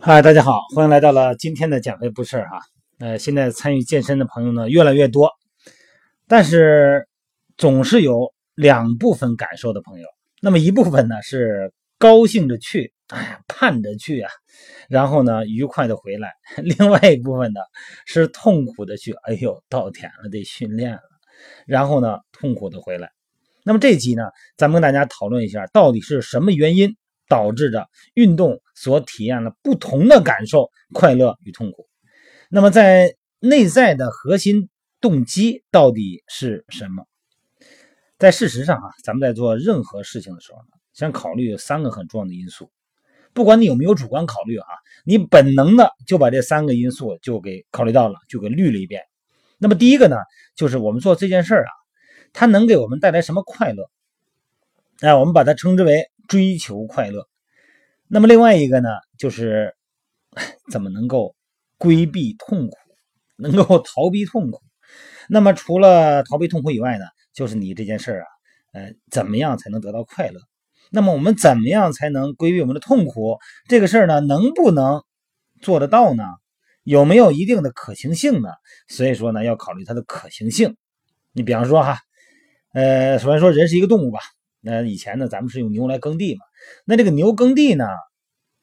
嗨，大家好，欢迎来到了今天的减肥不事儿哈。呃，现在参与健身的朋友呢越来越多，但是总是有两部分感受的朋友。那么一部分呢是高兴着去，哎呀盼着去啊，然后呢愉快的回来；另外一部分呢是痛苦的去，哎呦到点了得训练了，然后呢痛苦的回来。那么这集呢，咱们跟大家讨论一下，到底是什么原因？导致着运动所体验了不同的感受，快乐与痛苦。那么，在内在的核心动机到底是什么？在事实上啊，咱们在做任何事情的时候呢，先考虑三个很重要的因素。不管你有没有主观考虑啊，你本能的就把这三个因素就给考虑到了，就给捋了一遍。那么第一个呢，就是我们做这件事儿啊，它能给我们带来什么快乐？哎，我们把它称之为。追求快乐，那么另外一个呢，就是 怎么能够规避痛苦，能够逃避痛苦。那么除了逃避痛苦以外呢，就是你这件事儿啊，呃，怎么样才能得到快乐？那么我们怎么样才能规避我们的痛苦？这个事儿呢，能不能做得到呢？有没有一定的可行性呢？所以说呢，要考虑它的可行性。你比方说哈，呃，首先说人是一个动物吧。那以前呢，咱们是用牛来耕地嘛。那这个牛耕地呢，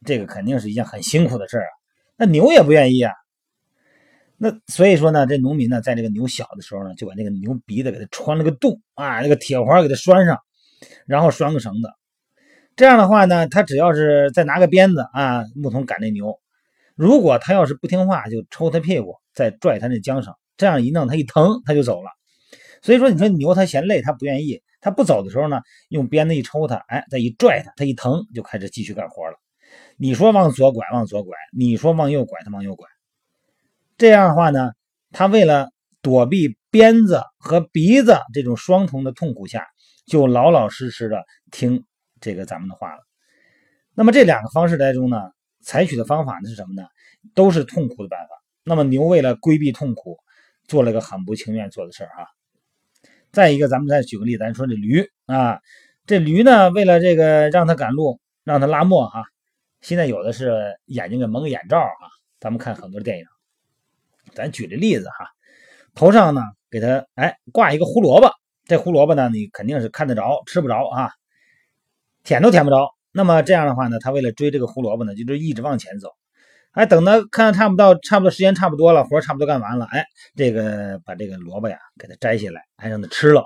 这个肯定是一件很辛苦的事儿啊。那牛也不愿意啊。那所以说呢，这农民呢，在这个牛小的时候呢，就把那个牛鼻子给它穿了个洞啊，那个铁环给它拴上，然后拴个绳子。这样的话呢，他只要是再拿个鞭子啊，牧童赶那牛，如果他要是不听话，就抽他屁股，再拽他那缰绳。这样一弄，他一疼，他就走了。所以说，你说牛它嫌累，它不愿意。他不走的时候呢，用鞭子一抽他，哎，再一拽他，他一疼就开始继续干活了。你说往左拐，往左拐；你说往右拐，他往右拐。这样的话呢，他为了躲避鞭子和鼻子这种双重的痛苦下，就老老实实的听这个咱们的话了。那么这两个方式当中呢，采取的方法呢是什么呢？都是痛苦的办法。那么牛为了规避痛苦，做了个很不情愿做的事儿哈。再一个，咱们再举个例子，咱说这驴啊，这驴呢，为了这个让它赶路，让它拉磨哈，现在有的是眼睛给蒙个眼罩啊，咱们看很多电影，咱举这例子哈，头上呢给它哎挂一个胡萝卜，这胡萝卜呢你肯定是看得着，吃不着啊，舔都舔不着，那么这样的话呢，它为了追这个胡萝卜呢，就是一直往前走。哎，等他看差不多，差不多时间差不多了，活差不多干完了，哎，这个把这个萝卜呀给它摘下来，还让它吃了。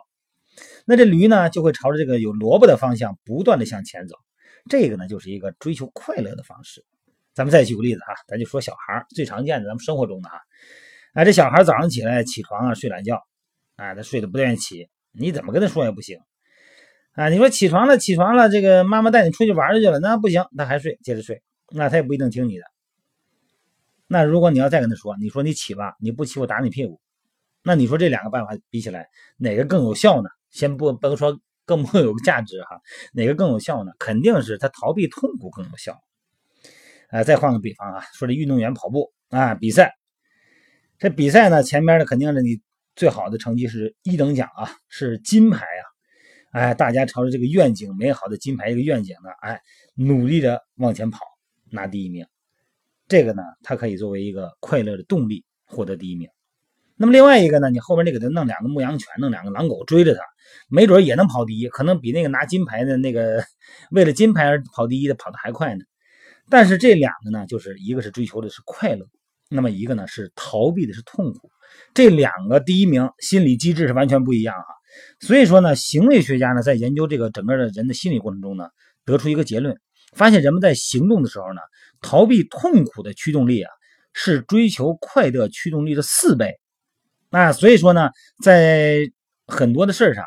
那这驴呢就会朝着这个有萝卜的方向不断的向前走。这个呢就是一个追求快乐的方式。咱们再举个例子哈，咱就说小孩最常见的，咱们生活中的哈，哎，这小孩早上起来起床啊睡懒觉，啊，他睡得不愿意起，你怎么跟他说也不行。啊，你说起床了起床了，这个妈妈带你出去玩去了，那不行，他还睡，接着睡，那他也不一定听你的。那如果你要再跟他说，你说你起吧，你不起我打你屁股，那你说这两个办法比起来，哪个更有效呢？先不甭说更不有价值哈，哪个更有效呢？肯定是他逃避痛苦更有效。啊，再换个比方啊，说这运动员跑步啊比赛，这比赛呢前面呢肯定是你最好的成绩是一等奖啊，是金牌啊，哎，大家朝着这个愿景美好的金牌这个愿景呢，哎，努力的往前跑，拿第一名。这个呢，它可以作为一个快乐的动力，获得第一名。那么另外一个呢，你后边那给他弄两个牧羊犬，弄两个狼狗追着他，没准也能跑第一，可能比那个拿金牌的那个为了金牌而跑第一的跑得还快呢。但是这两个呢，就是一个是追求的是快乐，那么一个呢是逃避的是痛苦。这两个第一名心理机制是完全不一样啊。所以说呢，行为学家呢在研究这个整个的人的心理过程中呢，得出一个结论。发现人们在行动的时候呢，逃避痛苦的驱动力啊，是追求快乐驱动力的四倍。那所以说呢，在很多的事上，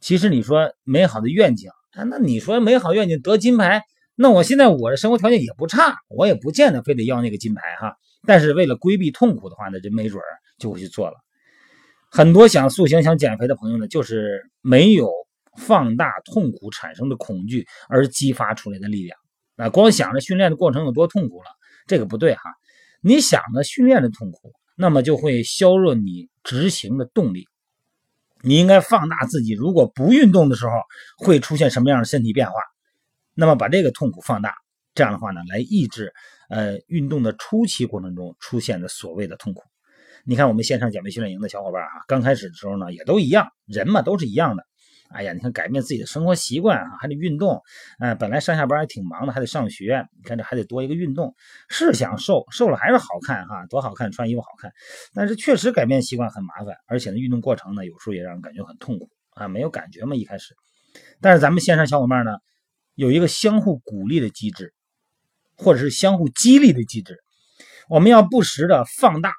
其实你说美好的愿景啊，那你说美好愿景得金牌，那我现在我的生活条件也不差，我也不见得非得要那个金牌哈。但是为了规避痛苦的话呢，这没准儿就会去做了。很多想塑形、想减肥的朋友呢，就是没有。放大痛苦产生的恐惧而激发出来的力量，啊，光想着训练的过程有多痛苦了，这个不对哈。你想着训练的痛苦，那么就会削弱你执行的动力。你应该放大自己如果不运动的时候会出现什么样的身体变化，那么把这个痛苦放大，这样的话呢，来抑制呃运动的初期过程中出现的所谓的痛苦。你看我们线上减肥训练营的小伙伴啊，刚开始的时候呢，也都一样，人嘛都是一样的。哎呀，你看改变自己的生活习惯啊，还得运动。呃，本来上下班还挺忙的，还得上学，你看这还得多一个运动。是想瘦，瘦了还是好看哈，多好看，穿衣服好看。但是确实改变习惯很麻烦，而且呢，运动过程呢，有时候也让人感觉很痛苦啊，没有感觉嘛一开始。但是咱们线上小伙伴呢，有一个相互鼓励的机制，或者是相互激励的机制。我们要不时的放大，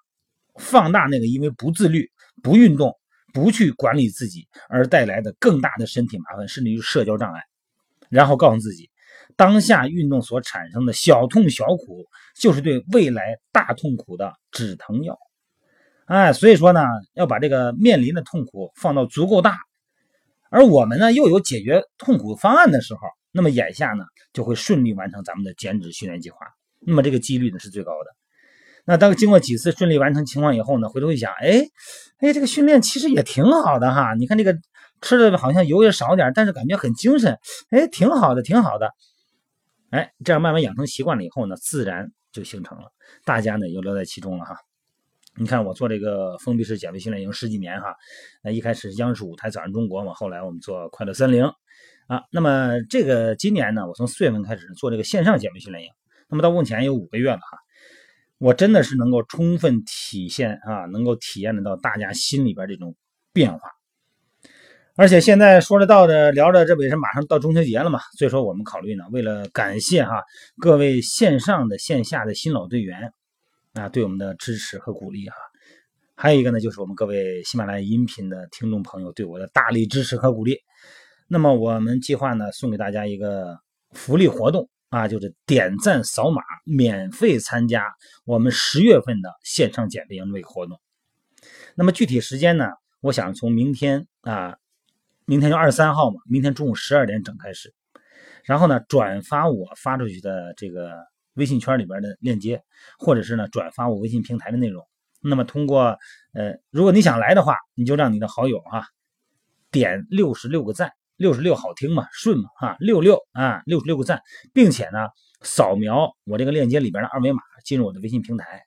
放大那个因为不自律、不运动。不去管理自己而带来的更大的身体麻烦，甚至于社交障碍，然后告诉自己，当下运动所产生的小痛小苦，就是对未来大痛苦的止疼药。哎，所以说呢，要把这个面临的痛苦放到足够大，而我们呢又有解决痛苦方案的时候，那么眼下呢就会顺利完成咱们的减脂训练计划，那么这个几率呢是最高的。那当经过几次顺利完成情况以后呢，回头一想，哎，哎，这个训练其实也挺好的哈。你看这个吃的好像油也少点，但是感觉很精神，哎，挺好的，挺好的。哎，这样慢慢养成习惯了以后呢，自然就形成了，大家呢又乐在其中了哈。你看我做这个封闭式减肥训练营十几年哈，那一开始央视舞台早上中国嘛，后来我们做快乐森林啊。那么这个今年呢，我从四月份开始做这个线上减肥训练营，那么到目前有五个月了哈。我真的是能够充分体现啊，能够体验得到大家心里边这种变化。而且现在说着道的聊着，这不也是马上到中秋节了嘛？所以说我们考虑呢，为了感谢哈各位线上的线下的新老队员啊，对我们的支持和鼓励哈。还有一个呢，就是我们各位喜马拉雅音频的听众朋友对我的大力支持和鼓励。那么我们计划呢，送给大家一个福利活动。啊，就是点赞扫码免费参加我们十月份的线上减肥营这个活动。那么具体时间呢？我想从明天啊，明天就二十三号嘛，明天中午十二点整开始。然后呢，转发我发出去的这个微信圈里边的链接，或者是呢转发我微信平台的内容。那么通过呃，如果你想来的话，你就让你的好友哈点六十六个赞。六十六好听嘛，顺嘛，哈，六六啊，六十六个赞，并且呢，扫描我这个链接里边的二维码进入我的微信平台，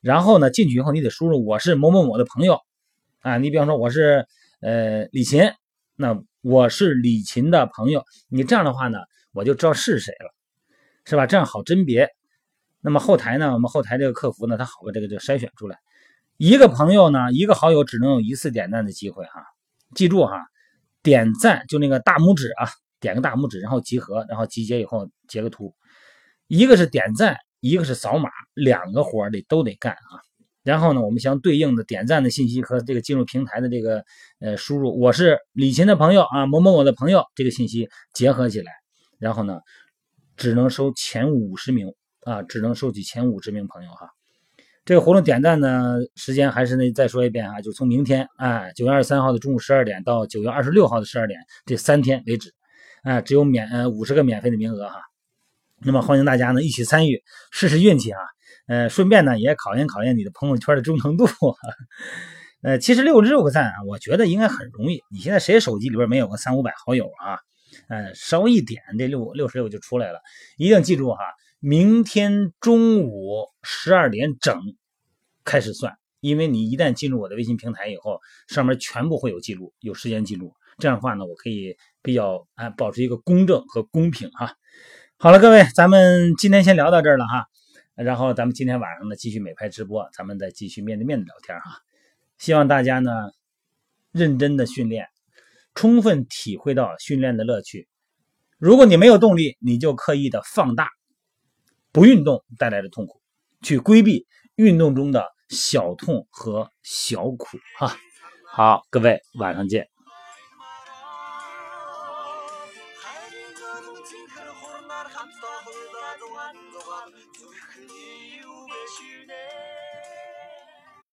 然后呢，进去以后你得输入我是某某某的朋友啊，你比方说我是呃李琴，那我是李琴的朋友，你这样的话呢，我就知道是谁了，是吧？这样好甄别。那么后台呢，我们后台这个客服呢，他好把这个就筛选出来，一个朋友呢，一个好友只能有一次点赞的机会哈，记住哈。点赞就那个大拇指啊，点个大拇指，然后集合，然后集结以后截个图，一个是点赞，一个是扫码，两个活得都得干啊。然后呢，我们相对应的点赞的信息和这个进入平台的这个呃输入，我是李琴的朋友啊，某某某的朋友，这个信息结合起来，然后呢，只能收前五十名啊，只能收取前五十名朋友哈。这个活动点赞呢，时间还是那再说一遍啊，就从明天啊九月二十三号的中午十二点到九月二十六号的十二点这三天为止，啊，只有免呃五十个免费的名额哈。那么欢迎大家呢一起参与，试试运气啊，呃，顺便呢也考验考验你的朋友圈的忠诚度。呃，其实六十六个赞啊，我觉得应该很容易。你现在谁手机里边没有个三五百好友啊？呃，稍微一点，这六六十六就出来了。一定记住哈。明天中午十二点整开始算，因为你一旦进入我的微信平台以后，上面全部会有记录，有时间记录。这样的话呢，我可以比较啊保持一个公正和公平哈。好了，各位，咱们今天先聊到这儿了哈。然后咱们今天晚上呢继续美拍直播，咱们再继续面对面的聊天哈。希望大家呢认真的训练，充分体会到训练的乐趣。如果你没有动力，你就刻意的放大。不运动带来的痛苦，去规避运动中的小痛和小苦哈。好，各位晚上见。